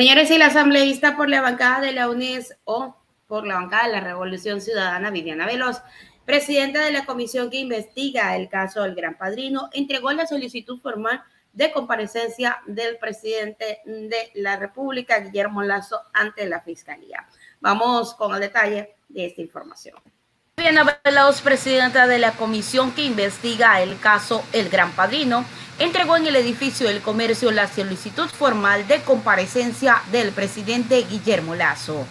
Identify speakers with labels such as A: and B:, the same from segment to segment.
A: Señores, y la asambleísta por la bancada de la UNES o por la bancada de la Revolución Ciudadana, Viviana Veloz, presidenta de la comisión que investiga el caso del Gran Padrino, entregó la solicitud formal de comparecencia del presidente de la República, Guillermo Lazo, ante la Fiscalía. Vamos con el detalle de esta información.
B: Viviana Veloz, presidenta de la comisión que investiga el caso El Gran Padrino, entregó en el edificio del comercio la solicitud formal de comparecencia del presidente Guillermo Lazo.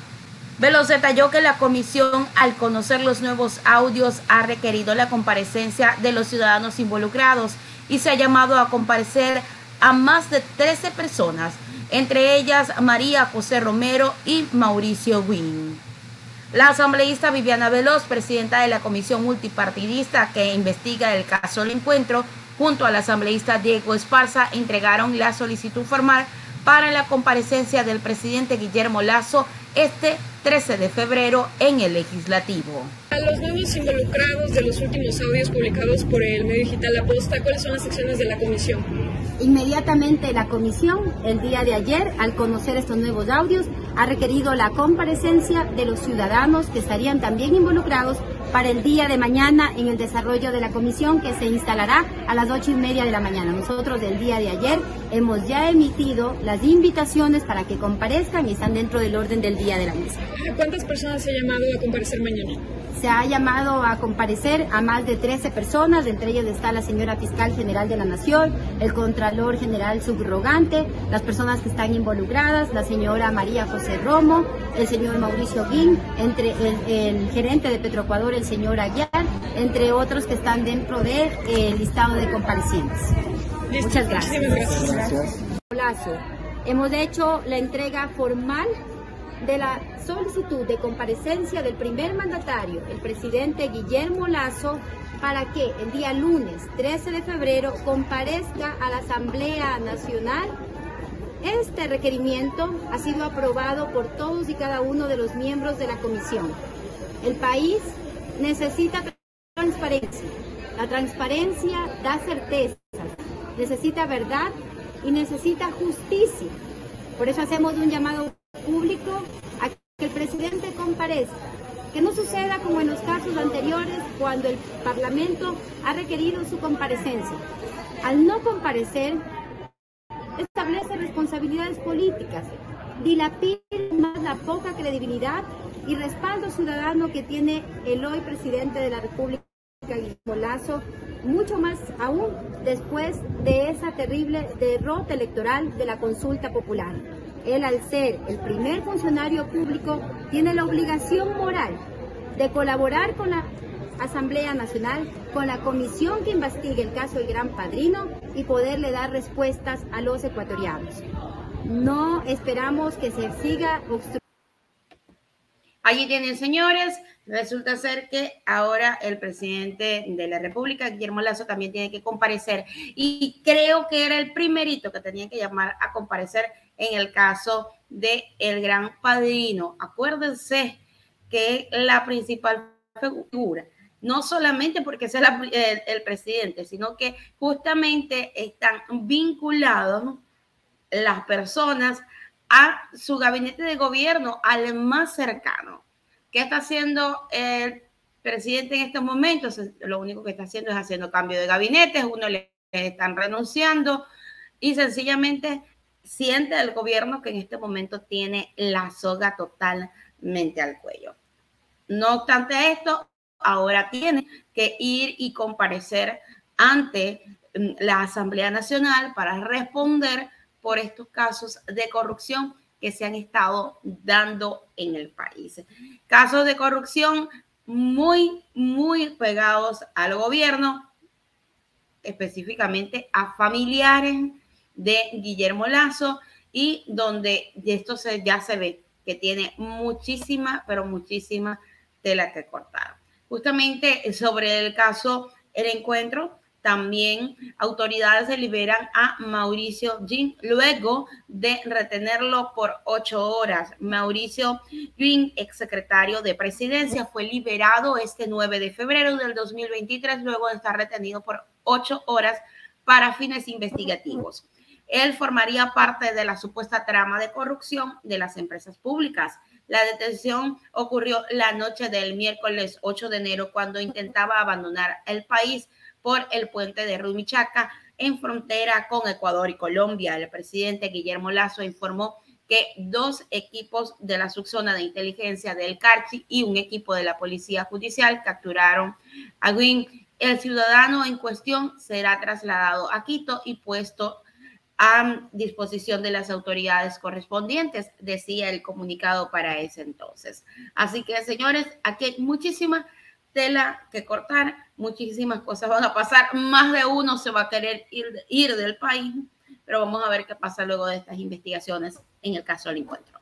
B: Veloz detalló que la comisión, al conocer los nuevos audios, ha requerido la comparecencia de los ciudadanos involucrados y se ha llamado a comparecer a más de 13 personas, entre ellas María José Romero y Mauricio Wynn. La asambleísta Viviana Veloz, presidenta de la comisión multipartidista que investiga el caso del encuentro, junto al asambleísta Diego Esparza, entregaron la solicitud formal para la comparecencia del presidente Guillermo Lazo este 13 de febrero en el legislativo.
C: A los nuevos involucrados de los últimos audios publicados por el medio digital La Posta, ¿cuáles son las acciones de la comisión?
D: Inmediatamente la comisión, el día de ayer, al conocer estos nuevos audios, ha requerido la comparecencia de los ciudadanos que estarían también involucrados para el día de mañana en el desarrollo de la comisión que se instalará a las ocho y media de la mañana. Nosotros del día de ayer hemos ya emitido las invitaciones para que comparezcan y están dentro del orden del día de la mesa.
C: ¿Cuántas personas se ha llamado a comparecer mañana?
D: Se ha llamado a comparecer a más de 13 personas, entre ellas está la señora fiscal general de la Nación, el contralor general subrogante, las personas que están involucradas, la señora María José Romo, el señor Mauricio Guín, entre el, gerente de Petroecuador, el señor Ayar, entre otros que están dentro del de, listado de comparecientes. Muchas gracias. gracias. Hemos hecho la entrega formal de la solicitud de comparecencia del primer mandatario, el presidente Guillermo Lazo, para que el día lunes 13 de febrero comparezca a la Asamblea Nacional. Este requerimiento ha sido aprobado por todos y cada uno de los miembros de la comisión. El país necesita transparencia. La transparencia da certezas, necesita verdad y necesita justicia. Por eso hacemos un llamado público a que el presidente comparezca. Que no suceda como en los casos anteriores cuando el Parlamento ha requerido su comparecencia. Al no comparecer, establece responsabilidades políticas, dilapida más la poca credibilidad y respaldo ciudadano que tiene el hoy presidente de la República, Guillermo Lazo, mucho más aún después de esa terrible derrota electoral de la consulta popular. Él, al ser el primer funcionario público, tiene la obligación moral de colaborar con la Asamblea Nacional, con la comisión que investigue el caso del Gran Padrino y poderle dar respuestas a los ecuatorianos. No esperamos que se siga obstruyendo.
A: Allí tienen, señores. Resulta ser que ahora el presidente de la República, Guillermo Lazo, también tiene que comparecer. Y creo que era el primerito que tenía que llamar a comparecer en el caso de el gran padrino. Acuérdense que la principal figura, no solamente porque sea el, presidente, sino que justamente están vinculados las personas a su gabinete de gobierno, al más cercano. ¿Qué está haciendo el presidente en estos momentos? Lo único que está haciendo es haciendo cambio de gabinetes, uno le están renunciando y sencillamente siente el gobierno que en este momento tiene la soga totalmente al cuello. No obstante esto, ahora tiene que ir y comparecer ante mm, la Asamblea Nacional para responder por estos casos de corrupción que se han estado dando en el país. Casos de corrupción muy, muy pegados al gobierno, específicamente a familiares de Guillermo Lazo y donde esto se, ya se ve que tiene muchísima, pero muchísima tela que cortar. Justamente sobre el caso El Encuentro, también autoridades deliberan a Mauricio Jin luego de retenerlo por ocho horas. Mauricio Jin, exsecretario de presidencia, fue liberado este 9 de febrero del 2023 luego de estar retenido por ocho horas para fines investigativos. él formaría parte de la supuesta trama de corrupción de las empresas públicas. La detención ocurrió la noche del miércoles 8 de enero cuando intentaba abandonar el país por el puente de Rumichaca en frontera con Ecuador y Colombia. El presidente Guillermo Lazo informó que dos equipos de la subzona de inteligencia del CARCHI y un equipo de la Policía Judicial capturaron a Gwyn. El ciudadano en cuestión será trasladado a Quito y puesto a disposición de las autoridades correspondientes, decía el comunicado para ese entonces. Así que, señores, aquí hay muchísima tela que cortar, muchísimas cosas van a pasar, más de uno se va a querer ir, ir del país, pero vamos a ver qué pasa luego de estas investigaciones en el caso del encuentro.